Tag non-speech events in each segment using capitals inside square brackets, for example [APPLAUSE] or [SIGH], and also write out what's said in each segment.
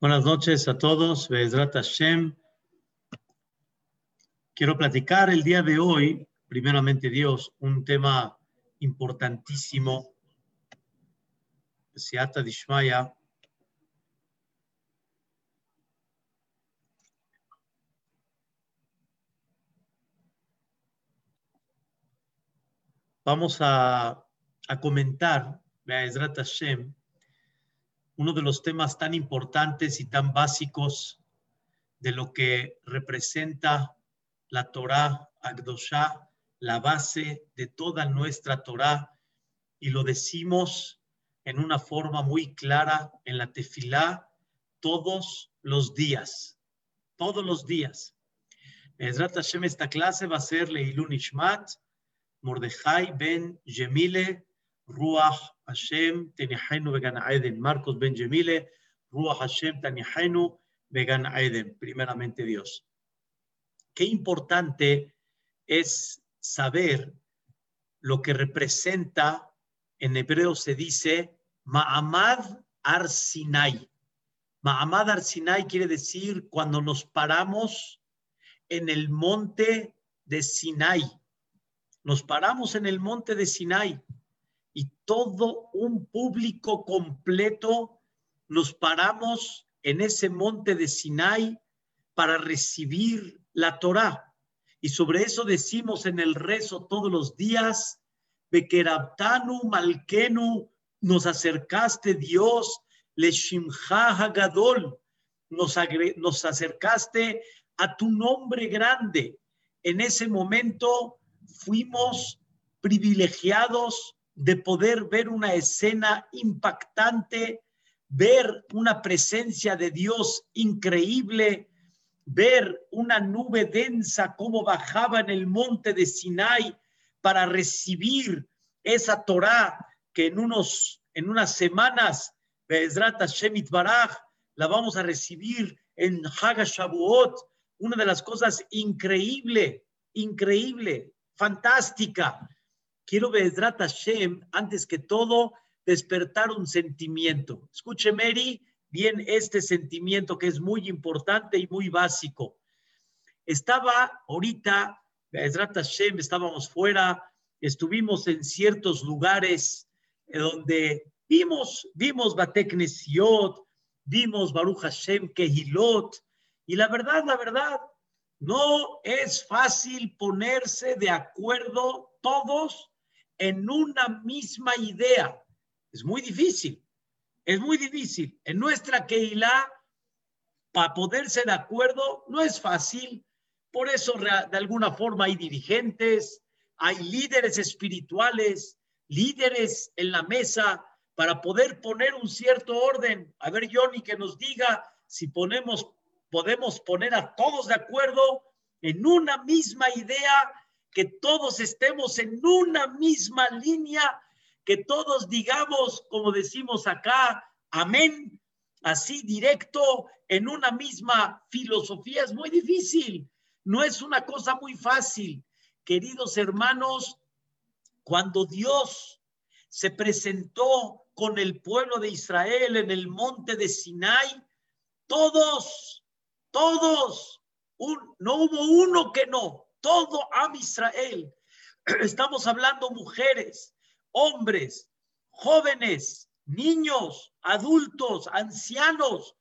Buenas noches a todos. Bezrat Hashem. Quiero platicar el día de hoy, primeramente Dios, un tema importantísimo. Dishmaya. Vamos a, a comentar, Bezrat Hashem, uno de los temas tan importantes y tan básicos de lo que representa la Torah Agdoshá, la base de toda nuestra Torah, y lo decimos en una forma muy clara en la tefilá todos los días, todos los días. Ezrat Hashem, esta clase va a ser Leilun Ishmat, Mordejai ben Yemile, Ruach Hashem Tenihenu Vegan Aiden. Marcos Ben Jemile, Ruach Hashem Tenihenu Vegan Aiden. Primeramente Dios. Qué importante es saber lo que representa, en hebreo se dice Ma'amad Arsinai. Ma'amad Arsinai quiere decir cuando nos paramos en el monte de Sinai. Nos paramos en el monte de Sinai y todo un público completo nos paramos en ese monte de Sinai para recibir la Torá. Y sobre eso decimos en el rezo todos los días, Bekerabtanu Malkenu, nos acercaste Dios, Leshimcha Hagadol, nos, nos acercaste a tu nombre grande. En ese momento fuimos privilegiados de poder ver una escena impactante, ver una presencia de Dios increíble, ver una nube densa como bajaba en el monte de Sinai para recibir esa Torá que en unos en unas semanas Be'ezrat Shemit Baraj la vamos a recibir en Haga Shavuot, una de las cosas increíble, increíble, fantástica quiero Bezrat Hashem, antes que todo, despertar un sentimiento. Escuche, Mary, bien este sentimiento que es muy importante y muy básico. Estaba ahorita, Bezrat Hashem, estábamos fuera, estuvimos en ciertos lugares eh, donde vimos, vimos Batek vimos Baruch Hashem Kehilot, y la verdad, la verdad, no es fácil ponerse de acuerdo todos en una misma idea. Es muy difícil, es muy difícil. En nuestra Keilah, para poderse de acuerdo, no es fácil. Por eso, de alguna forma, hay dirigentes, hay líderes espirituales, líderes en la mesa para poder poner un cierto orden. A ver, Johnny, que nos diga si ponemos, podemos poner a todos de acuerdo en una misma idea que todos estemos en una misma línea, que todos digamos, como decimos acá, amén, así directo, en una misma filosofía. Es muy difícil, no es una cosa muy fácil. Queridos hermanos, cuando Dios se presentó con el pueblo de Israel en el monte de Sinai, todos, todos, no hubo uno que no, todo a Israel. [CLEARS THROAT] Estamos hablando mujeres, hombres, jóvenes, niños, adultos, ancianos,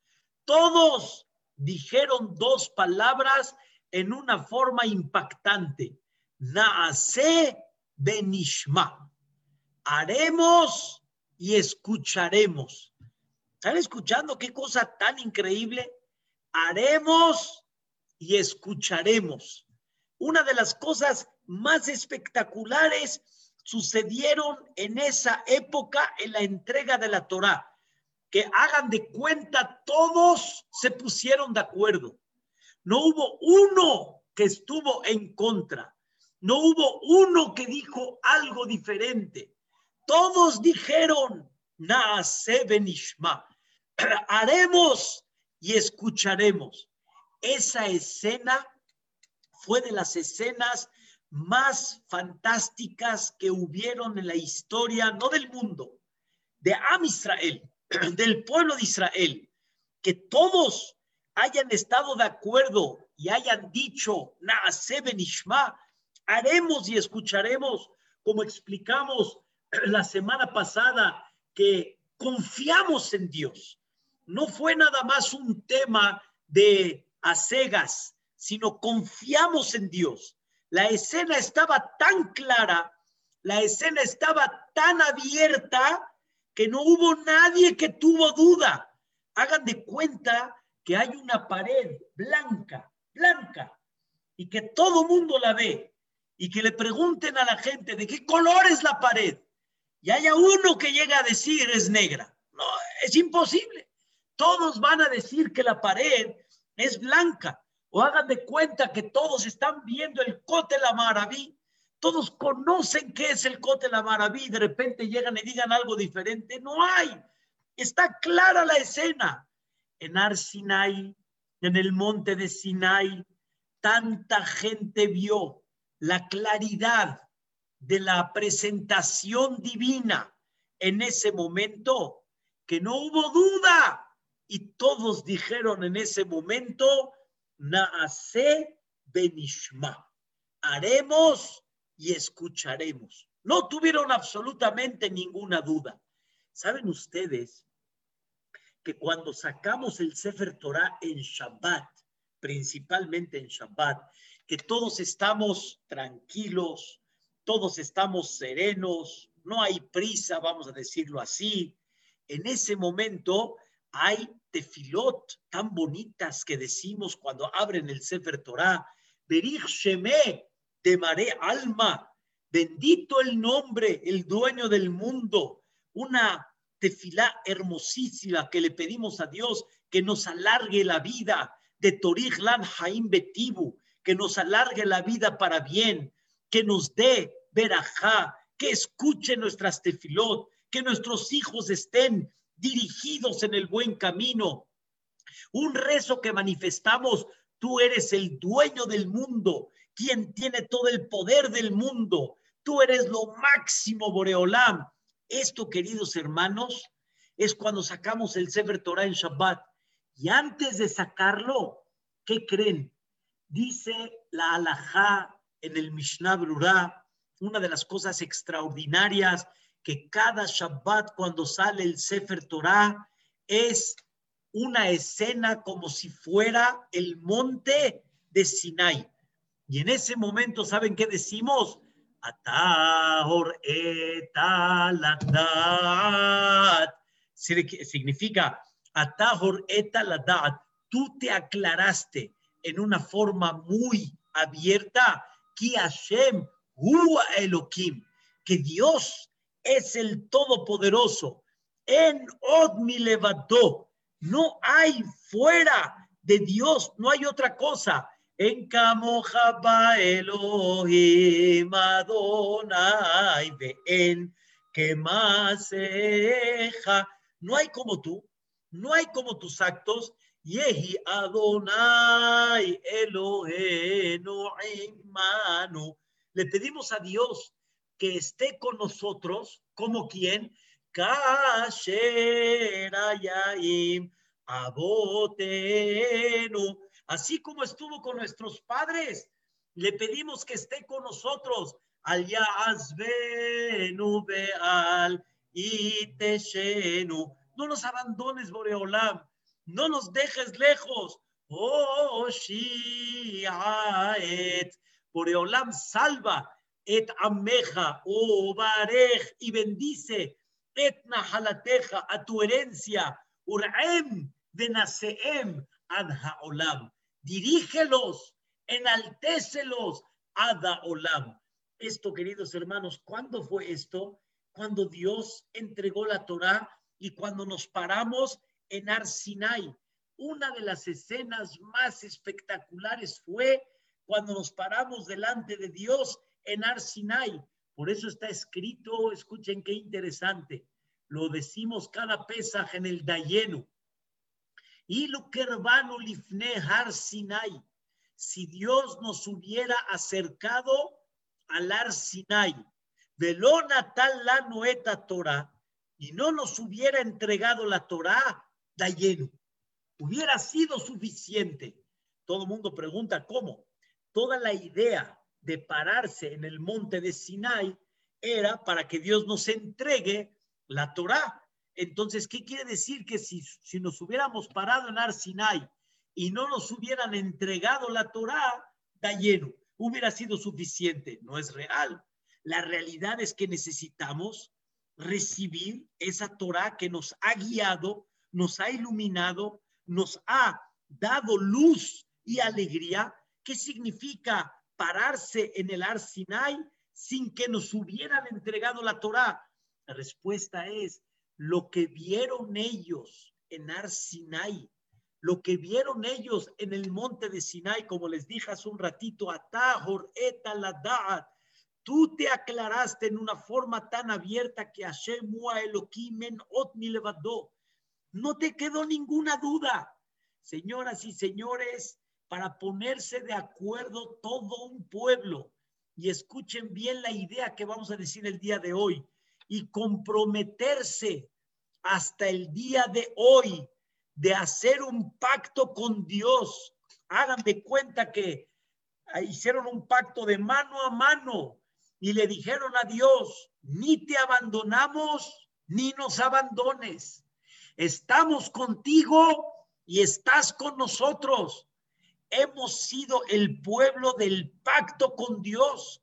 todos dijeron dos palabras en una forma impactante. Naase benishma. Haremos y escucharemos. ¿Están escuchando qué cosa tan increíble? Haremos y escucharemos una de las cosas más espectaculares sucedieron en esa época en la entrega de la Torá. Que hagan de cuenta, todos se pusieron de acuerdo. No hubo uno que estuvo en contra. No hubo uno que dijo algo diferente. Todos dijeron, Naase benishma. [CLEARS THROAT] Haremos y escucharemos. Esa escena fue de las escenas más fantásticas que hubieron en la historia, no del mundo, de Am Israel, [CLEARS THROAT] del pueblo de Israel. que todos hayan estado de acuerdo y hayan dicho, Naase haremos y escucharemos, como explicamos [CLEARS THROAT] la semana pasada, que confiamos en Dios. No fue nada más un tema de asegas, sino confiamos en Dios. La escena estaba tan clara, la escena estaba tan abierta que no hubo nadie que tuvo duda. Hagan de cuenta que hay una pared blanca, blanca, y que todo mundo la ve, y que le pregunten a la gente de qué color es la pared, y haya uno que llegue a decir es negra. No, es imposible. Todos van a decir que la pared es blanca, hagan de cuenta que todos están viendo el Cote la Maraví todos conocen qué es el Cote la Maraví, de repente llegan y digan algo diferente. No hay. Está clara la escena. En Ar Sinai, en el monte de Sinai, tanta gente vio la claridad de la presentación divina en ese momento que no hubo duda. Y todos dijeron en ese momento, Naase Benishma. Haremos y escucharemos. No tuvieron absolutamente ninguna duda. ¿Saben ustedes que cuando sacamos el Sefer Torah en Shabbat, principalmente en Shabbat, que todos estamos tranquilos, todos estamos serenos, no hay prisa, vamos a decirlo así. En ese momento hay tefilot tan bonitas que decimos cuando abren el Sefer Torah, Berich Sheme, Temaré alma, bendito el nombre, el dueño del mundo. Una tefilá hermosísima que le pedimos a Dios que nos alargue la vida de Torih Lan Haim Betibu, que nos alargue la vida para bien, que nos dé verajá, que escuche nuestras tefilot, que nuestros hijos estén dirigidos en el buen camino. Un rezo que manifestamos, tú eres el dueño del mundo, quien tiene todo el poder del mundo. Tú eres lo máximo, Boreolam. Esto, queridos hermanos, es cuando sacamos el Sefer Torah en Shabbat. Y antes de sacarlo, ¿qué creen? Dice la alajá en el Mishnah Brurah, una de las cosas extraordinarias que cada Shabbat cuando sale el Sefer Torah es una escena como si fuera el monte de Sinai. Y en ese momento, ¿saben qué decimos? Atahor etaladat. Significa, Atahor etaladat. Tú te aclaraste en una forma muy abierta que Hashem Elohim, que Dios es el Todopoderoso. En Od mi no hay fuera de Dios, no hay otra cosa. En Kamoja Elohim Adonai en que más No hay como tú, no hay como tus actos. Yehi Adonai Elohenu. Le pedimos a Dios que esté con nosotros, como quien, así como estuvo con nuestros padres. Le pedimos que esté con nosotros. Al al No nos abandones, Boreolam. No nos dejes lejos. Oh. Boreolam salva. Et ameja, oh barej, y bendice. Et nahalateja, a tu herencia. Urem, de Naseem, ad haolam dirígelos, enaltécelos, Ada Olam. Esto, queridos hermanos, ¿cuándo fue esto? Cuando Dios entregó la Torá y cuando nos paramos en Arsinai. Una de las escenas más espectaculares fue cuando nos paramos delante de Dios en Arsinai. Por eso está escrito, escuchen qué interesante, lo decimos cada pesa en el Dayenu. Y lo que lifne har Sinai. Si Dios nos hubiera acercado al Ar Sinai, velona tal la noeta Torah, y no nos hubiera entregado la Torah, da lleno. hubiera sido suficiente. Todo el mundo pregunta cómo. Toda la idea de pararse en el monte de Sinai era para que Dios nos entregue la Torá. Entonces, ¿qué quiere decir? Que si, si nos hubiéramos parado en Ar Sinai y no nos hubieran entregado la Torá, da lleno, hubiera sido suficiente. No es real. La realidad es que necesitamos recibir esa Torá que nos ha guiado, nos ha iluminado, nos ha dado luz y alegría. ¿Qué significa pararse en el Ar Sinai sin que nos hubieran entregado la Torá? La respuesta es lo que vieron ellos en Ar Sinai, lo que vieron ellos en el monte de Sinai, como les dije hace un ratito, Atahor etaladat, tú te aclaraste en una forma tan abierta que Hashem Elohim en ot levadó. No te quedó ninguna duda. Señoras y señores, para ponerse de acuerdo todo un pueblo, y escuchen bien la idea que vamos a decir el día de hoy, y comprometerse hasta el día de hoy de hacer un pacto con Dios. Hagan de cuenta que hicieron un pacto de mano a mano y le dijeron a Dios, ni te abandonamos, ni nos abandones. Estamos contigo y estás con nosotros. Hemos sido el pueblo del pacto con Dios.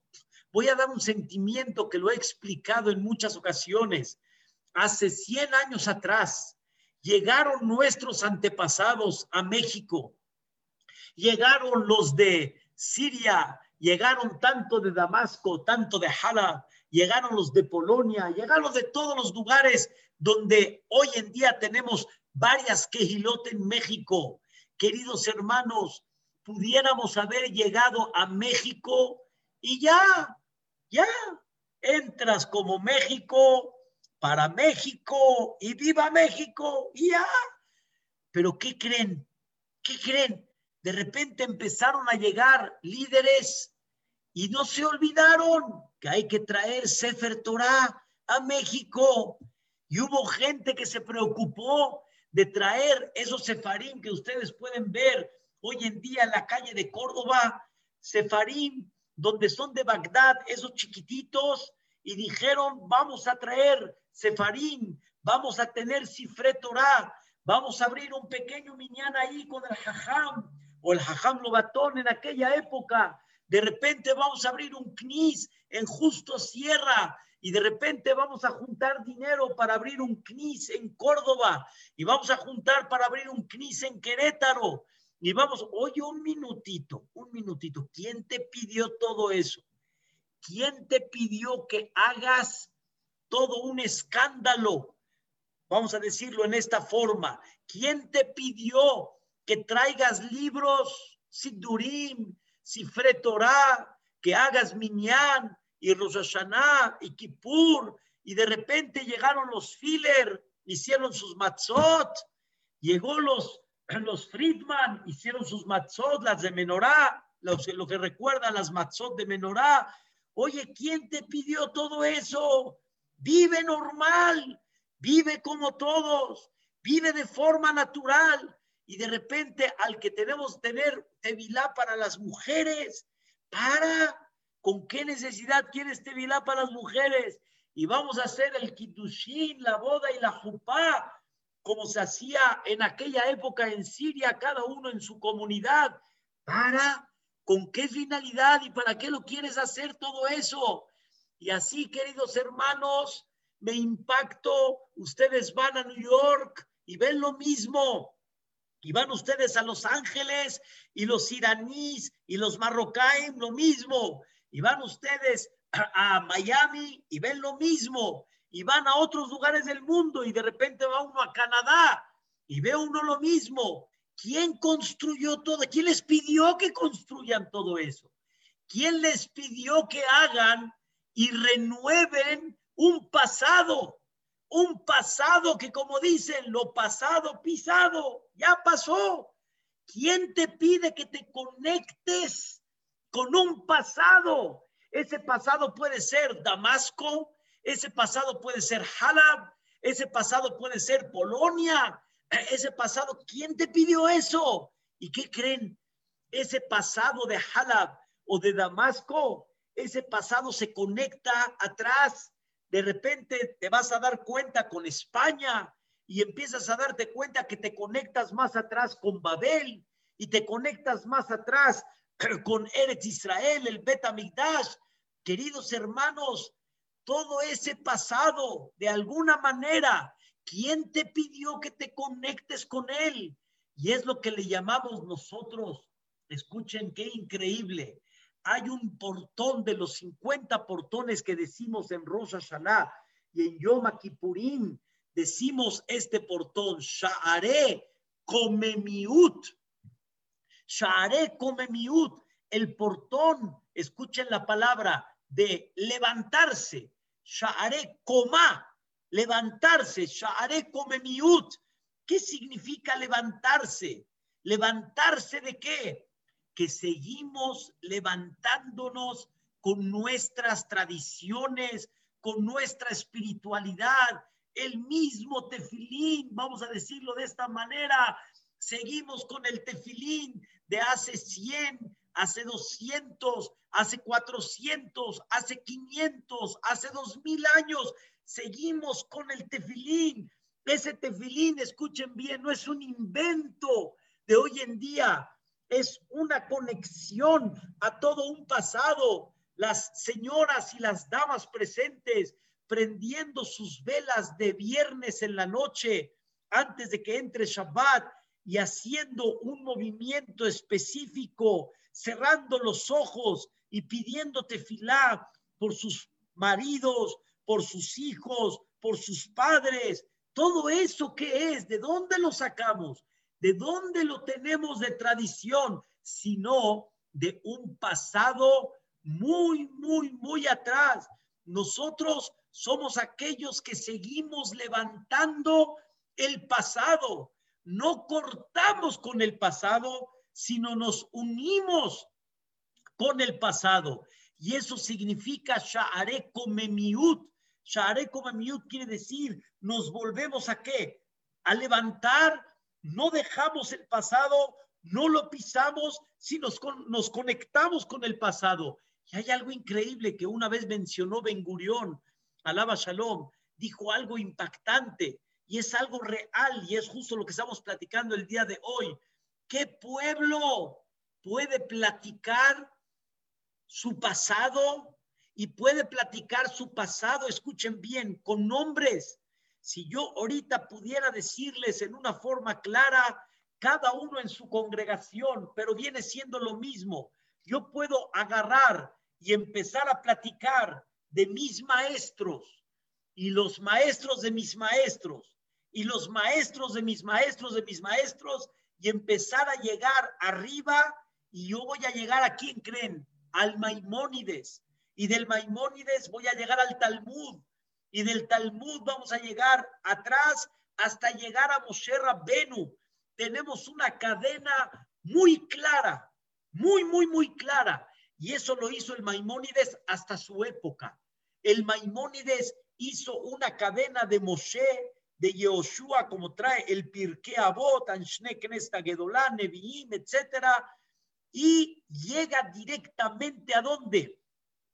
Voy a dar un sentimiento que lo he explicado en muchas ocasiones. Hace 100 años atrás, llegaron nuestros antepasados a México, llegaron los de Siria, llegaron tanto de Damasco, tanto de Hala, llegaron los de Polonia, llegaron de todos los lugares donde hoy en día tenemos varias quejilot en México. Queridos hermanos, pudiéramos haber llegado a México y ya, ya, entras como México, para México y viva México y ya. Pero ¿qué creen? ¿Qué creen? De repente empezaron a llegar líderes y no se olvidaron que hay que traer Sefer Torah a México. Y hubo gente que se preocupó de traer esos sefarim que ustedes pueden ver hoy en día en la calle de Córdoba, sefarim, donde son de Bagdad, esos chiquititos, y dijeron, vamos a traer Sefarín, vamos a tener Sifre Torah, vamos a abrir un pequeño miñán ahí con el Jajam o el Jajam Lobatón en aquella época. De repente vamos a abrir un CNIS en Justo Sierra y de repente vamos a juntar dinero para abrir un CNIS en Córdoba y vamos a juntar para abrir un CNIS en Querétaro. Y vamos, oye, un minutito, un minutito. ¿Quién te pidió todo eso? ¿Quién te pidió que hagas todo un escándalo. Vamos a decirlo en esta forma. ¿Quién te pidió que traigas libros, Sidurim, Sifre Torah, que hagas Minyan y Rosh y Kippur? Y de repente llegaron los Filler, hicieron sus matzot. Llegó los, [CLEARS THROAT] los Friedman, hicieron sus matzot, las de Menorá, lo, lo que recuerda las matzot de Menorá. Oye, ¿quién te pidió todo eso? vive normal, vive como todos, vive de forma natural. Y de repente al que tenemos tener tevilá para las mujeres, para, ¿con qué necesidad quieres tevilá para las mujeres? Y vamos a hacer el kitushin, la boda y la jupá, como se hacía en aquella época en Siria, cada uno en su comunidad. Para, ¿con qué finalidad y para qué lo quieres hacer todo eso? Y así, queridos hermanos, me impacto, ustedes van a New York y ven lo mismo. Y van ustedes a Los Ángeles y los iraníes y los marroquíes lo mismo. Y van ustedes a, Miami y ven lo mismo. Y van a otros lugares del mundo y de repente va uno a Canadá y ve uno lo mismo. ¿Quién construyó todo? ¿Quién les pidió que construyan todo eso? ¿Quién les pidió que hagan y renueven un pasado, un pasado que como dicen, lo pasado pisado, ya pasó. ¿Quién te pide que te conectes con un pasado? Ese pasado puede ser Damasco, ese pasado puede ser Halab, ese pasado puede ser Polonia. [CLEARS THROAT] ese pasado, ¿quién te pidió eso? ¿Y qué creen? Ese pasado de Halab o de Damasco, ese pasado se conecta atrás. De repente te vas a dar cuenta con España y empiezas a darte cuenta que te conectas más atrás con Babel y te conectas más atrás [CLEARS THROAT] con Eretz Israel, el Bet Queridos hermanos, todo ese pasado, de alguna manera, ¿quién te pidió que te conectes con él? Y es lo que le llamamos nosotros. Escuchen qué increíble. Hay un portón de los 50 portones que decimos en Rosa Hashanah y en Yom Kippurim. Decimos este portón, Sha'are Komemiut. Sha'are Komemiut. El portón, escuchen la palabra, de levantarse. Sha'are Koma. Levantarse. Sha'are Komemiut ¿Qué significa levantarse? ¿Levantarse de qué? Que seguimos levantándonos con nuestras tradiciones, con nuestra espiritualidad, el mismo tefilín, vamos a decirlo de esta manera, seguimos con el tefilín de hace 100, hace 200, hace 400, hace 500, hace 2000 años, seguimos con el tefilín, ese tefilín, escuchen bien, no es un invento de hoy en día, es una conexión a todo un pasado. Las señoras y las damas presentes prendiendo sus velas de viernes en la noche antes de que entre Shabbat y haciendo un movimiento específico, cerrando los ojos y pidiendo tefilá por sus maridos, por sus hijos, por sus padres, todo eso que es, ¿de dónde lo sacamos? ¿De dónde lo tenemos de tradición? Sino de un pasado muy, muy, muy atrás. Nosotros somos aquellos que seguimos levantando el pasado. No cortamos con el pasado, sino nos unimos con el pasado. Y eso significa Sha'are Komemiut, Share Miut quiere decir, nos volvemos a qué? A levantar, no dejamos el pasado, no lo pisamos, sino nos, nos conectamos con el pasado. Y hay algo increíble que una vez mencionó Ben Gurión, alaba Shalom, dijo algo impactante y es algo real y es justo lo que estamos platicando el día de hoy. ¿Qué pueblo puede platicar su pasado y puede platicar su pasado, escuchen bien, con nombres. Si yo ahorita pudiera decirles en una forma clara, cada uno en su congregación, pero viene siendo lo mismo, yo puedo agarrar y empezar a platicar de mis maestros y los maestros de mis maestros y los maestros de mis maestros de mis maestros y empezar a llegar arriba y yo voy a llegar a quién creen, al Maimónides, y del Maimónides voy a llegar al Talmud y del Talmud vamos a llegar atrás hasta llegar a Moshe Rabbenu. Tenemos una cadena muy clara, muy, muy, muy clara. Y eso lo hizo el Maimónides hasta su época. El Maimónides hizo una cadena de Moshe, de Yehoshua, como trae el Pirkei Avot, Anshne Knesta Gedolá, Nevi'im, etcétera, y llega directamente a dónde?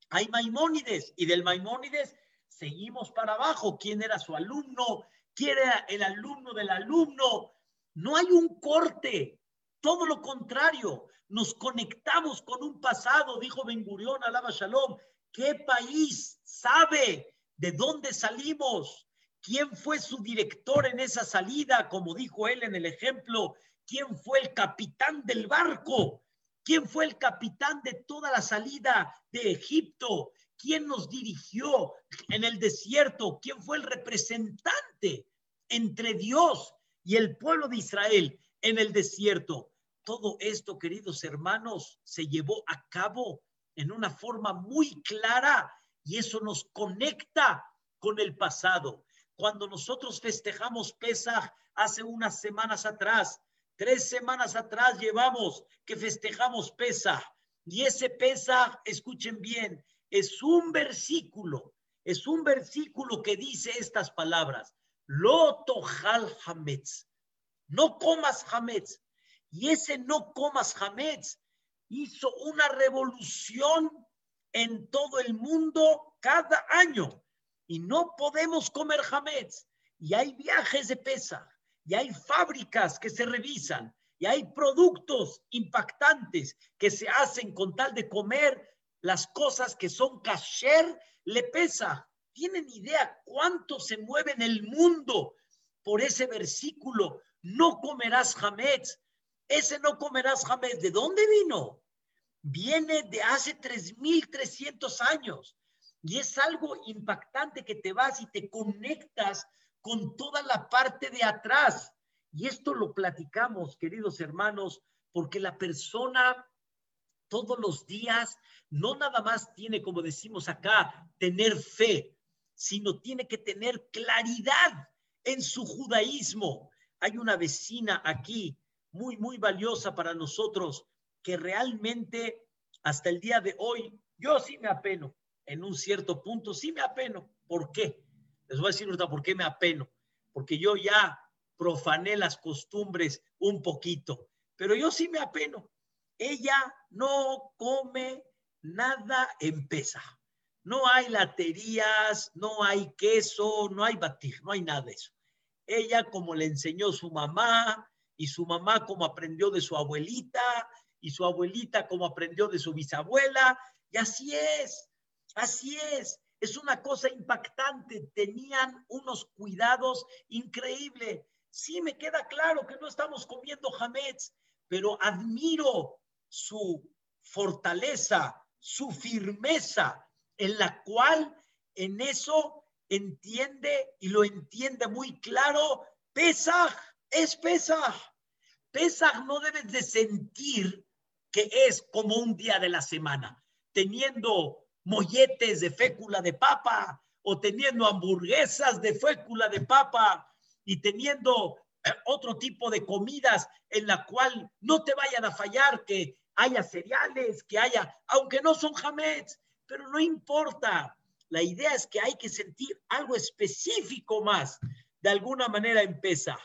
Hay Maimónides y del Maimónides seguimos para abajo. ¿Quién era su alumno? ¿Quién era el alumno del alumno? No hay un corte, todo lo contrario. Nos conectamos con un pasado, dijo Ben Gurión, alaba Shalom. ¿Qué país sabe de dónde salimos? ¿Quién fue su director en esa salida? Como dijo él en el ejemplo, ¿quién fue el capitán del barco? ¿Quién fue el capitán de toda la salida de Egipto? ¿Quién nos dirigió en el desierto? ¿Quién fue el representante entre Dios y el pueblo de Israel en el desierto? Todo esto, queridos hermanos, se llevó a cabo en una forma muy clara y eso nos conecta con el pasado. Cuando nosotros festejamos Pesach hace unas semanas atrás, Tres semanas atrás llevamos que festejamos Pesa. Y ese Pesa, escuchen bien, es un versículo, es un versículo que dice estas palabras. Lo tohal hametz. no comas hametz. Y ese no comas hametz hizo una revolución en todo el mundo cada año. Y no podemos comer hametz. Y hay viajes de pesa, y hay fábricas que se revisan, y hay productos impactantes que se hacen con tal de comer las cosas que son kasher, le pesa. ¿Tienen idea cuánto se mueve en el mundo por ese versículo? No comerás hametz. Ese no comerás hametz. ¿De dónde vino? Viene de hace 3.300 años. Y es algo impactante que te vas y te conectas con toda la parte de atrás. Y esto lo platicamos, queridos hermanos, porque la persona todos los días no nada más tiene, como decimos acá, tener fe, sino tiene que tener claridad en su judaísmo. Hay una vecina aquí muy, muy valiosa para nosotros que realmente hasta el día de hoy, yo sí me apeno, en un cierto punto sí me apeno. ¿Por qué? Les voy a decir ahorita por qué me apeno. Porque yo ya profané las costumbres un poquito, pero yo sí me apeno. Ella no come nada en pesa. No hay laterías, no hay queso, no hay batir, no hay nada de eso. Ella como le enseñó su mamá y su mamá como aprendió de su abuelita y su abuelita como aprendió de su bisabuela. Y así es, así es. Es una cosa impactante. Tenían unos cuidados increíbles. Sí, me queda claro que no estamos comiendo hametz, pero admiro su fortaleza, su firmeza, en la cual en eso entiende y lo entiende muy claro, Pesaj es Pesaj. Pesaj no debes de sentir que es como un día de la semana, teniendo molletes de fécula de papa o teniendo hamburguesas de fécula de papa y teniendo eh, otro tipo de comidas en la cual no te vayan a fallar, que haya cereales, que haya, aunque no son jamets, pero no importa. La idea es que hay que sentir algo específico más, de alguna manera empieza.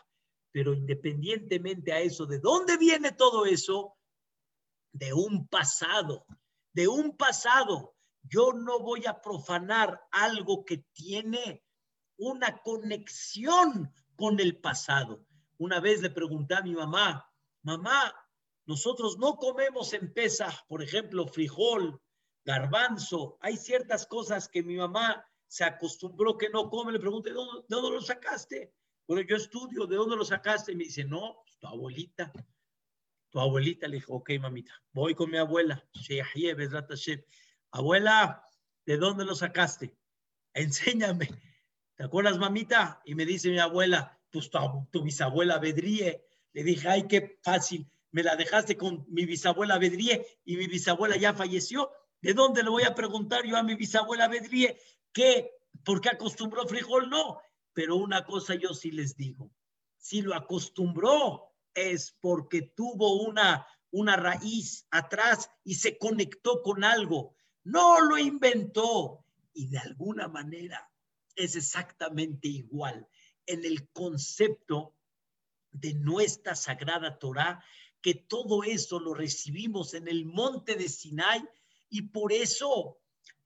Pero independientemente a eso, ¿de dónde viene todo eso? De un pasado, de un pasado. Yo no voy a profanar algo que tiene una conexión con el pasado. Una vez le pregunté a mi mamá, mamá, nosotros no comemos en pesa, por ejemplo, frijol, garbanzo. Hay ciertas cosas que mi mamá se acostumbró que no come. Le pregunté, ¿de dónde, lo sacaste? Bueno, yo estudio, ¿de dónde lo sacaste? Y me dice, no, pues, tu abuelita. Tu abuelita le dijo, ok, mamita, voy con mi abuela. Abuela, ¿de dónde lo sacaste? Enséñame. ¿Te acuerdas, mamita? Y me dice mi abuela, pues tu, bisabuela Bedríe. Le dije, ay, qué fácil, me la dejaste con mi bisabuela Bedríe y mi bisabuela ya falleció. ¿De dónde le voy a preguntar yo a mi bisabuela Bedríe qué, por qué acostumbró frijol? No, pero una cosa yo sí les digo, si lo acostumbró es porque tuvo una raíz atrás y se conectó con algo. No lo inventó y de alguna manera es exactamente igual en el concepto de nuestra sagrada Torah, que todo eso lo recibimos en el monte de Sinai y por eso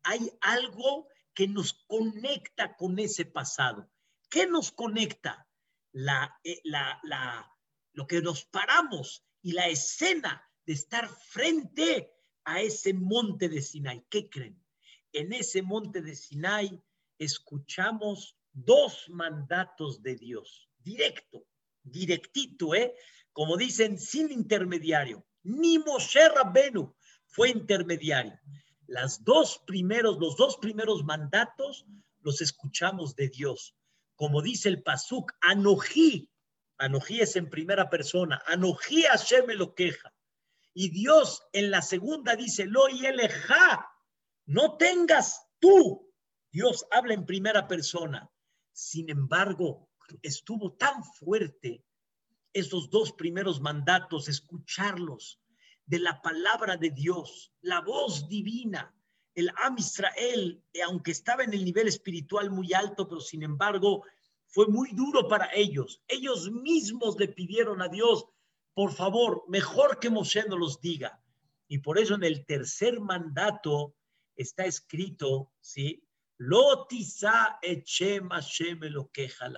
hay algo que nos conecta con ese pasado. ¿Qué nos conecta? La, eh, la, la, lo que nos paramos y la escena de estar frente a ese monte de Sinai. ¿Qué creen? En ese monte de Sinai escuchamos dos mandatos de Dios, directo, directito, ¿eh? Como dicen, sin intermediario. Ni Moshe Rabbenu fue intermediario. Las dos primeros, los dos primeros mandatos los escuchamos de Dios. Como dice el Pasuk, Anojí, Anojí es en primera persona, Anojí Hashem lo queja. Y Dios en la segunda dice, Lo y eleja, no tengas tú Dios habla en primera persona. Sin embargo, estuvo tan fuerte esos dos primeros mandatos, escucharlos de la palabra de Dios, la voz divina. El Am Israel, eh, aunque estaba en el nivel espiritual muy alto, pero sin embargo fue muy duro para ellos. Ellos mismos le pidieron a Dios, por favor, mejor que Moshe no los diga. Y por eso en el tercer mandato está escrito, ¿sí? Lotisa echem Hashem lo queja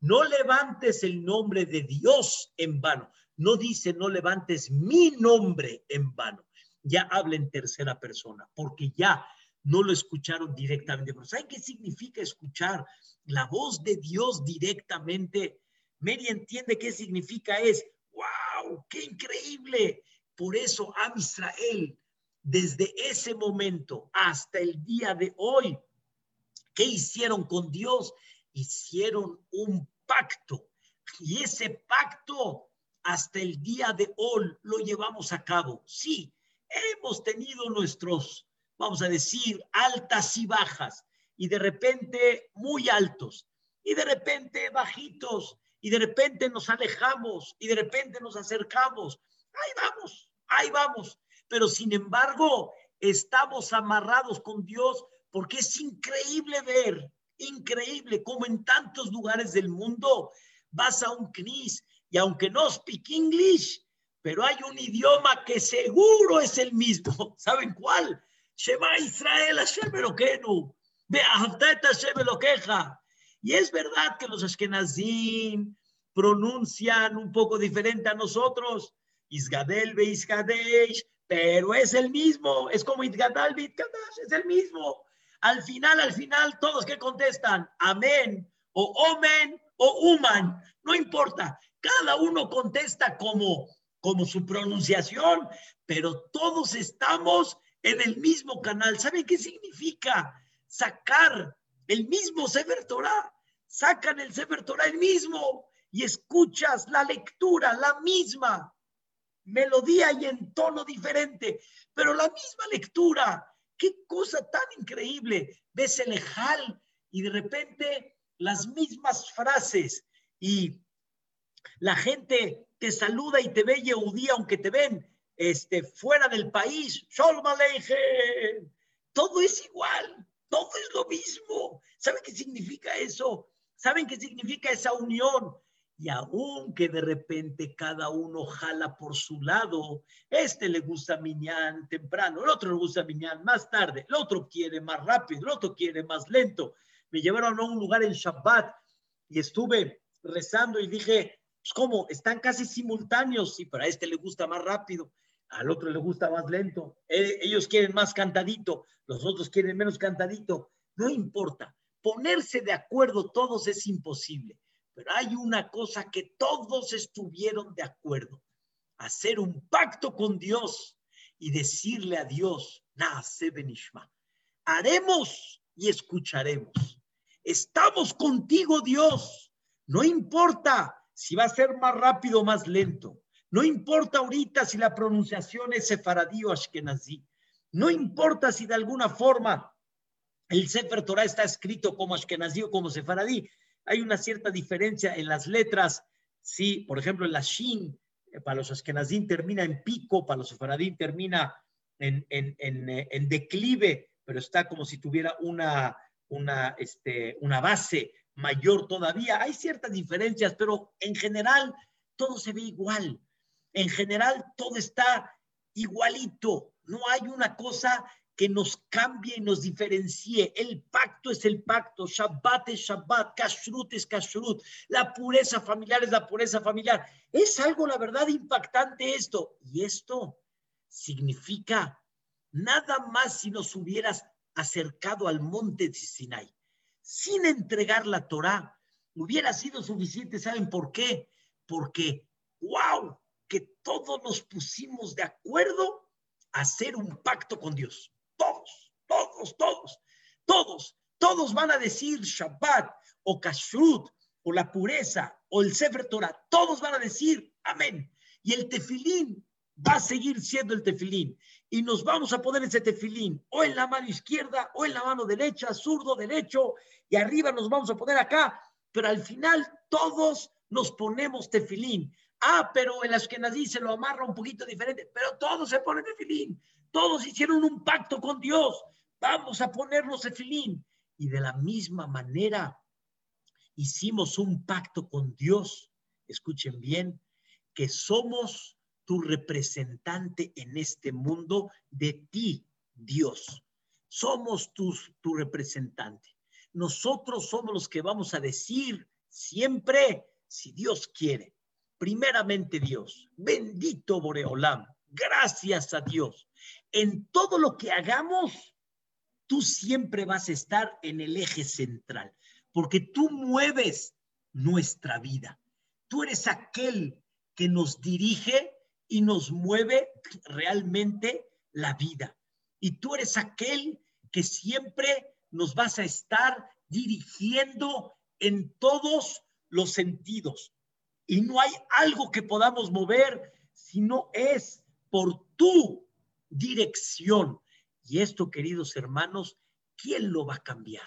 No levantes el nombre de Dios en vano. No dice no levantes mi nombre en vano. Ya habla en tercera persona, porque ya no lo escucharon directamente. Pero ¿saben qué significa escuchar la voz de Dios directamente? Mary entiende qué significa es, wow, qué increíble. Por eso a Israel, desde ese momento hasta el día de hoy, ¿qué hicieron con Dios? Hicieron un pacto. Y ese pacto hasta el día de hoy lo llevamos a cabo. Sí, hemos tenido nuestros vamos a decir, altas y bajas, y de repente muy altos, y de repente bajitos, y de repente nos alejamos, y de repente nos acercamos. Ahí vamos, ahí vamos. Pero sin embargo, estamos amarrados con Dios porque es increíble ver, increíble como en tantos lugares del mundo vas a un CNIS y aunque no speak English, pero hay un idioma que seguro es el mismo. [LAUGHS] ¿Saben cuál? Shema Israel, Hashem Be'ahavtet Hashem queja. Y es verdad que los Ashkenazim pronuncian un poco diferente a nosotros, Isgadel Be Isgadesh, pero es el mismo, es como Itgadal Be es el mismo. Al final, al final, todos que contestan, amén, o omen, o uman, no importa, cada uno contesta como, como su pronunciación, pero todos estamos en el mismo canal. ¿Saben qué significa sacar el mismo Sefer? Sacan el Sefer el mismo y escuchas la lectura, la misma melodía y en tono diferente, pero la misma lectura. Qué cosa tan increíble. Ves el ejal y de repente las mismas frases y la gente te saluda y te ve Yehudí aunque te ven este, fuera del país, todo es igual, todo es lo mismo. ¿Saben qué significa eso? ¿Saben qué significa esa unión? Y aunque de repente cada uno jala por su lado, este le gusta Miñán temprano, el otro le gusta Miñán más tarde, el otro quiere más rápido, el otro quiere más lento. Me llevaron a un lugar en Shabbat y estuve rezando y dije, pues ¿cómo? Están casi simultáneos, sí, pero a este le gusta más rápido al otro le gusta más lento, eh, ellos quieren más cantadito, los otros quieren menos cantadito, no importa, ponerse de acuerdo todos es imposible, pero hay una cosa que todos estuvieron de acuerdo, hacer un pacto con Dios y decirle a Dios, nace benishma, haremos y escucharemos. Estamos contigo, Dios. No importa si va a ser más rápido o más lento. No importa ahorita si la pronunciación es sefaradí o ashkenazí. No importa si de alguna forma el Sefer Torah está escrito como ashkenazí o como sefaradí. Hay una cierta diferencia en las letras. Sí, por ejemplo, la shin eh, para los ashkenazí termina en pico, para los sefaradí termina en, eh, declive, pero está como si tuviera este, una base mayor todavía. Hay ciertas diferencias, pero en general todo se ve igual en general todo está igualito. No hay una cosa que nos cambie y nos diferencie. El pacto es el pacto, Shabbat es Shabbat, Kashrut es Kashrut, la pureza familiar es la pureza familiar. Es algo, la verdad, impactante esto. Y esto significa nada más si nos hubieras acercado al monte de Sinai, sin entregar la Torah, hubiera sido suficiente. ¿Saben por qué? Porque, wow, que todos nos pusimos de acuerdo a hacer un pacto con Dios. Todos, todos, todos, todos, todos van a decir Shabbat o Kashrut o la pureza o el Sefer Torah. Todos van a decir amén. Y el tefilín va a seguir siendo el tefilín. Y nos vamos a poner ese tefilín o en la mano izquierda o en la mano derecha, zurdo, derecho, y arriba nos vamos a poner acá. Pero al final todos nos ponemos tefilín. Ah, pero en las que nací se lo amarra un poquito diferente, pero todos se ponen de filín, todos hicieron un pacto con Dios, vamos a ponernos de filín. Y de la misma manera hicimos un pacto con Dios, escuchen bien, que somos tu representante en este mundo de ti, Dios. Somos tu, tu representante. Nosotros somos los que vamos a decir siempre, si Dios quiere, primeramente Dios, bendito Boreolam, gracias a Dios. En todo lo que hagamos, tú siempre vas a estar en el eje central, porque tú mueves nuestra vida. Tú eres aquel que nos dirige y nos mueve realmente la vida. Y tú eres aquel que siempre nos vas a estar dirigiendo en todos los sentidos. Y no hay algo que podamos mover si no es por tu dirección. Y esto, queridos hermanos, ¿quién lo va a cambiar?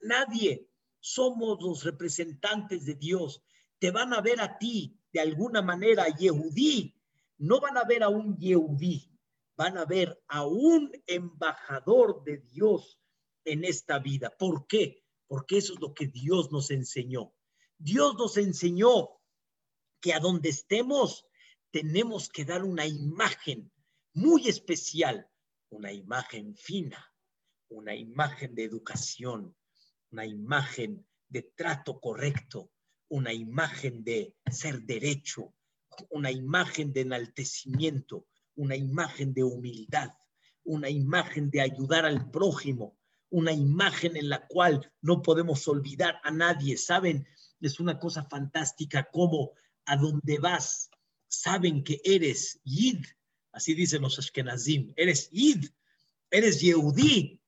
Nadie. Somos los representantes de Dios. Te van a ver a ti de alguna manera, Yehudí. No van a ver a un Yehudí, van a ver a un embajador de Dios en esta vida. ¿Por qué? Porque eso es lo que Dios nos enseñó. Dios nos enseñó que a donde estemos tenemos que dar una imagen muy especial, una imagen fina, una imagen de educación, una imagen de trato correcto, una imagen de ser derecho, una imagen de enaltecimiento, una imagen de humildad, una imagen de ayudar al prójimo, una imagen en la cual no podemos olvidar a nadie. Saben, es una cosa fantástica como a donde vas, saben que eres Yid, así dicen los Ashkenazim, eres Yid, eres Yehudí,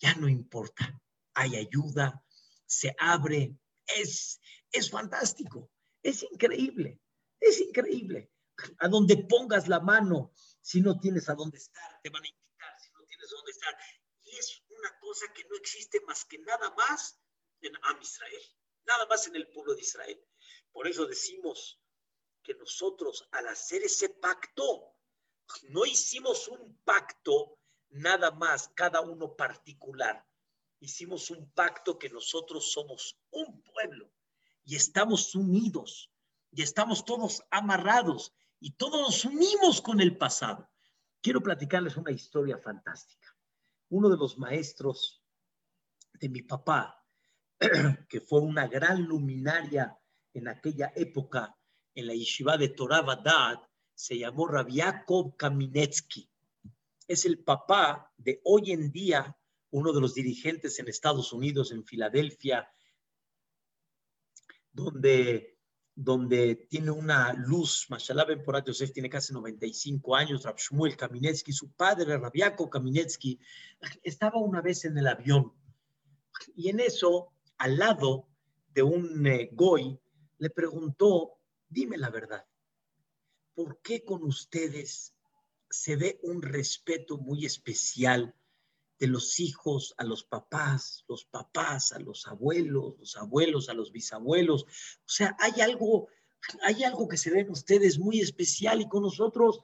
ya no importa, hay ayuda, se abre, es, es fantástico, es increíble, es increíble. A donde pongas la mano, si no tienes a dónde estar, te van a invitar, si no tienes a dónde estar. Y es una cosa que no existe más que nada más en Am Israel, nada más en el pueblo de Israel. Por eso decimos, que nosotros al hacer ese pacto, no hicimos un pacto nada más, cada uno particular. Hicimos un pacto que nosotros somos un pueblo y estamos unidos y estamos todos amarrados y todos nos unimos con el pasado. Quiero platicarles una historia fantástica. Uno de los maestros de mi papá, [CLEARS THROAT] que fue una gran luminaria en aquella época en la yeshiva de Torah Badad, se llamó Rabiakov Kaminetsky. Es el papá de hoy en día uno de los dirigentes en Estados Unidos, en Filadelfia, donde, donde tiene una luz, Mashallah Ben Porat Yosef tiene casi 95 años, Rab Shmuel Kaminetsky, su padre, Rabiakov Kaminetsky, estaba una vez en el avión y en eso, al lado de un eh, goy, le preguntó dime la verdad, ¿por qué con ustedes se ve un respeto muy especial de los hijos a los papás, los papás a los abuelos, los abuelos a los bisabuelos? O sea, hay algo, hay algo que se ve en ustedes muy especial y con nosotros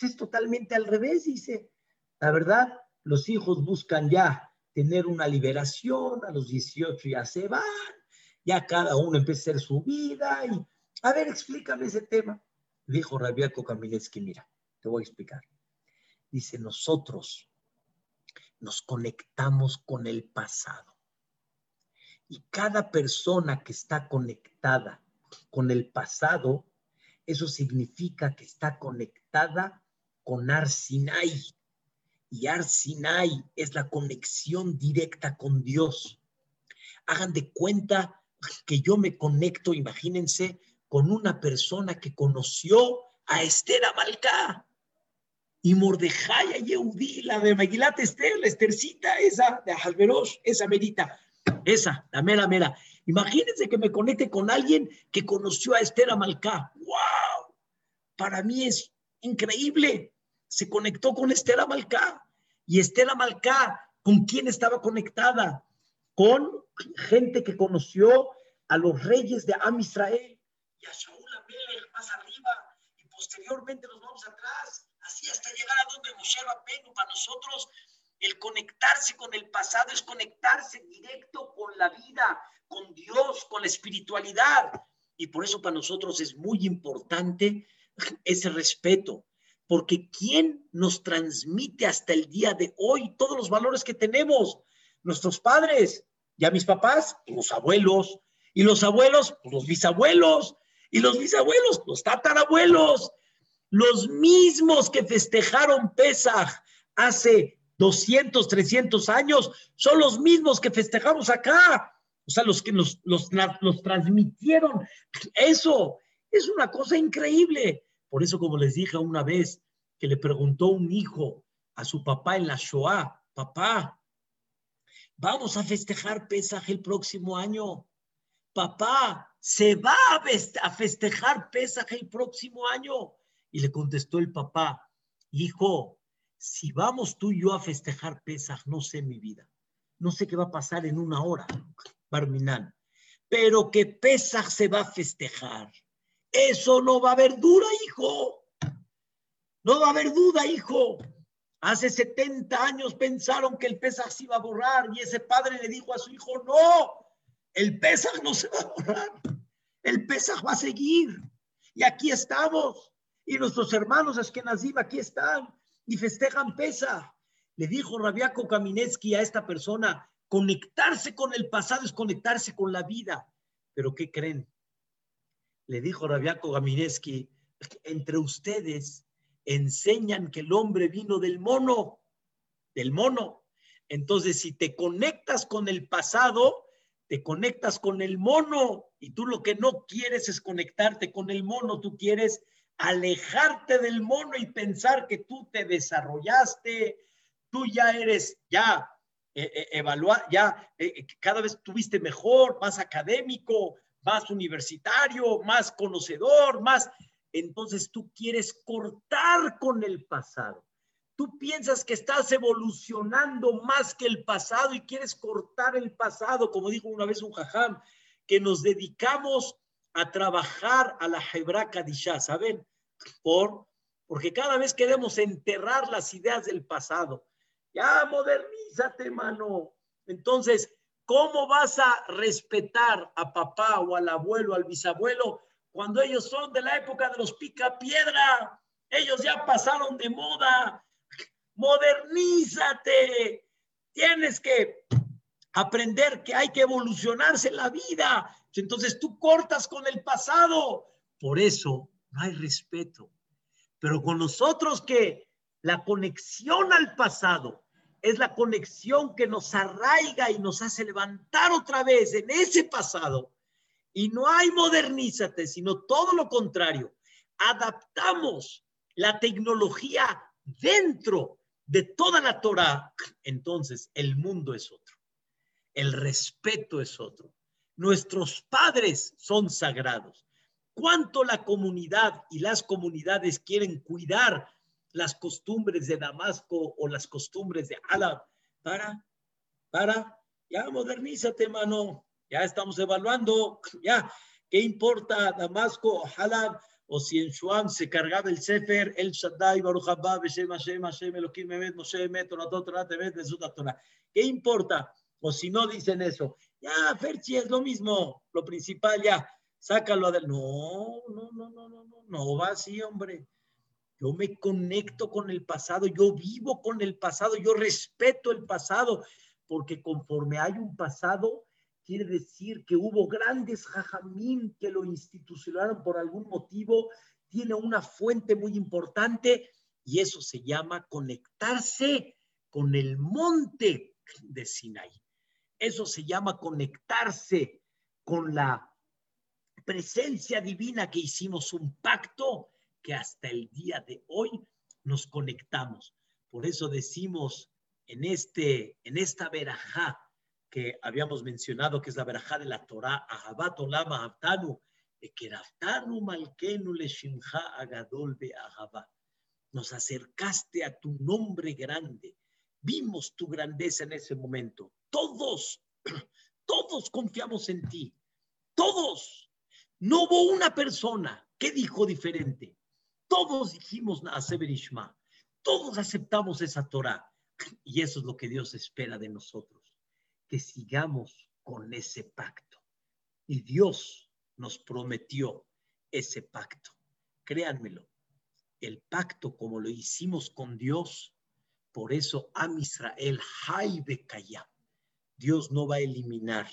es totalmente al revés, dice. La verdad, los hijos buscan ya tener una liberación, a los 18 ya se van, ya cada uno empieza a hacer su vida y a ver, explícame ese tema. Dijo Rabiaco Kamiletsky, mira, te voy a explicar. Dice, nosotros nos conectamos con el pasado. Y cada persona que está conectada con el pasado, eso significa que está conectada con Arsinai. Y Arsinai es la conexión directa con Dios. Hagan de cuenta que yo me conecto, imagínense, con una persona que conoció a Esther Amalcá y Mordejai a Yehudí, la de Megilat Esther, la Estercita, esa de Halberosh, esa merita, esa, la mera mera. Imagínense que me conecte con alguien que conoció a Esther Amalcá. ¡Wow! Para mí es increíble. Se conectó con Esther Amalcá. Y Esther Amalcá, ¿con quién estaba conectada? Con gente que conoció a los reyes de Am Israel y a Shaul Amelech más arriba, y posteriormente nos vamos atrás, así hasta llegar a donde Moshe Rabbeinu, para nosotros el conectarse con el pasado es conectarse directo con la vida, con Dios, con la espiritualidad. Y por eso para nosotros es muy importante ese respeto, porque ¿quién nos transmite hasta el día de hoy todos los valores que tenemos? Nuestros padres, ya mis papás, los abuelos, y los abuelos, los bisabuelos, y los bisabuelos, los tatarabuelos, los mismos que festejaron Pesaj hace 200, 300 años, son los mismos que festejamos acá. O sea, los que nos los, transmitieron. Eso es una cosa increíble. Por eso, como les dije una vez, que le preguntó un hijo a su papá en la Shoah, papá, vamos a festejar Pesaj el próximo año. Papá, se va a festejar Pesaj el próximo año. Y le contestó el papá, hijo, si vamos tú y yo a festejar Pesaj, no sé mi vida, no sé qué va a pasar en una hora, Barminán, pero que Pesaj se va a festejar. Eso no va a haber duda, hijo. No va a haber duda, hijo. Hace 70 años pensaron que el Pesaj se iba a borrar y ese padre le dijo a su hijo, no, el Pesaj no se va a borrar. El Pesaj va a seguir. Y aquí estamos. Y nuestros hermanos Ashkenazim aquí están y festejan Pesaj. Le dijo Rabiaco Kaminetsky a esta persona, conectarse con el pasado es conectarse con la vida. Pero ¿qué creen? le dijo Rabiaco Gamineski, entre ustedes enseñan que el hombre vino del mono, del mono. Entonces, si te conectas con el pasado, te conectas con el mono y tú lo que no quieres es conectarte con el mono, tú quieres alejarte del mono y pensar que tú te desarrollaste, tú ya eres, ya eh, eh, evaluar, ya eh, cada vez tuviste mejor, más académico, más universitario, más conocedor, más... Entonces tú quieres cortar con el pasado. Tú piensas que estás evolucionando más que el pasado y quieres cortar el pasado, como dijo una vez un jajam, que nos dedicamos a trabajar a la Hebra Kadisha, ¿saben? Por, porque cada vez queremos enterrar las ideas del pasado. Ya modernízate, mano. Entonces, ¿Cómo vas a respetar a papá o al abuelo, al bisabuelo, cuando ellos son de la época de los pica piedra? Ellos ya pasaron de moda. Modernízate. Tienes que aprender que hay que evolucionarse la vida. Entonces tú cortas con el pasado. Por eso no hay respeto. Pero con nosotros que la conexión al pasado es la conexión que nos arraiga y nos hace levantar otra vez en ese pasado. Y no hay modernízate, sino todo lo contrario. Adaptamos la tecnología dentro de toda la Torah. Entonces el mundo es otro. El respeto es otro. Nuestros padres son sagrados. ¿Cuánto la comunidad y las comunidades quieren cuidar las costumbres de Damasco o las costumbres de Alab. Para, para, ya modernízate, mano. Ya estamos evaluando, ya, ¿qué importa Damasco o Halab? O si en Shuam se cargaba el Sefer, el Shaddai, Baruch Haba, Beshem Hashem, Hashem, Elohim, Mehmet, Moshe, Emet, Toratot, Torat, Emet, Torah. ¿Qué importa? O si no dicen eso, ya, Ferchi, es lo mismo, lo principal, ya, sácalo del... No, no, no, no, no, no, no va así, hombre. Yo me conecto con el pasado, yo vivo con el pasado, yo respeto el pasado, porque conforme hay un pasado, quiere decir que hubo grandes jajamín que lo institucionaron por algún motivo, tiene una fuente muy importante y eso se llama conectarse con el monte de Sinai. Eso se llama conectarse con la presencia divina que hicimos un pacto que hasta el día de hoy nos conectamos. Por eso decimos en, este, en esta verajá que habíamos mencionado, que es la verajá de la Torah, Ahabat Olama Abtanu, Malkenu Agadol Be Nos acercaste a tu nombre grande. Vimos tu grandeza en ese momento. Todos, [CLEARS THROAT] todos confiamos en ti. Todos. No hubo una persona que dijo diferente. Todos dijimos Ishma, todos aceptamos esa Torah. Y eso es lo que Dios espera de nosotros, que sigamos con ese pacto. Y Dios nos prometió ese pacto. Créanmelo, el pacto como lo hicimos con Dios, por eso Am Israel, Kaya, Dios no va a eliminar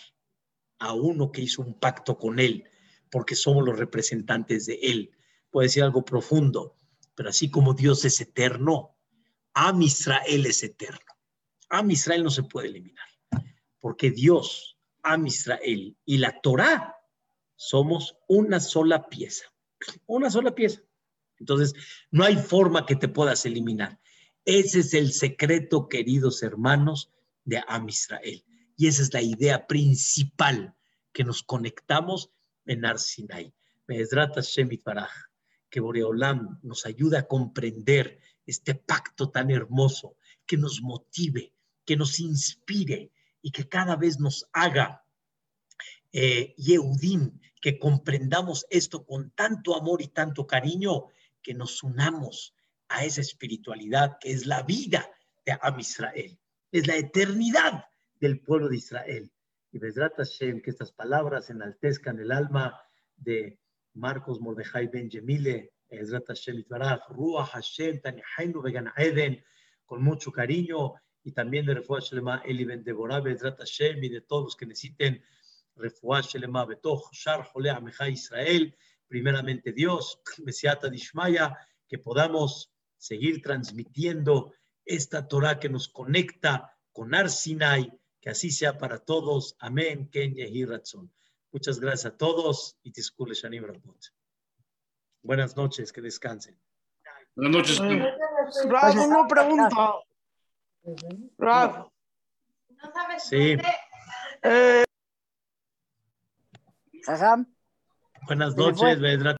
a uno que hizo un pacto con él, porque somos los representantes de él. Puede decir algo profundo, pero así como Dios es eterno, Am Israel es eterno. Am Israel no se puede eliminar, porque Dios, Am Israel y la Torah somos una sola pieza, una sola pieza. Entonces, no hay forma que te puedas eliminar. Ese es el secreto, queridos hermanos, de Am Israel. Y esa es la idea principal que nos conectamos en Arsinai. que Boreolam nos ayude a comprender este pacto tan hermoso, que nos motive, que nos inspire y que cada vez nos haga eh, Yehudim, que comprendamos esto con tanto amor y tanto cariño, que nos unamos a esa espiritualidad que es la vida de Am Israel, es la eternidad del pueblo de Israel. Y Bezrat Hashem, que estas palabras enaltezcan el alma de Marcos Mordejai Ben Yemile, Bezrat Hashem Itbaraj, Ruach Hashem, Tanihainu Vegan Eden, con mucho cariño, y también de Refuah Shelema Eli Ben Deborah, Bezrat Hashem, y de todos los que necesiten Refuah Shelema Betoch, Shar Jole Israel, primeramente Dios, [CLEARS THROAT] Mesiata Dishmaya, que podamos seguir transmitiendo esta Torah que nos conecta con Arsinai, que así sea para todos. Amén. Ken Ratzon. Muchas gracias a todos y Tiskule Shanim Rabot. Buenas noches, que descansen. Buenas noches. Rav, una pregunta. Rav. Sí. Eh, Buenas noches, Vedra.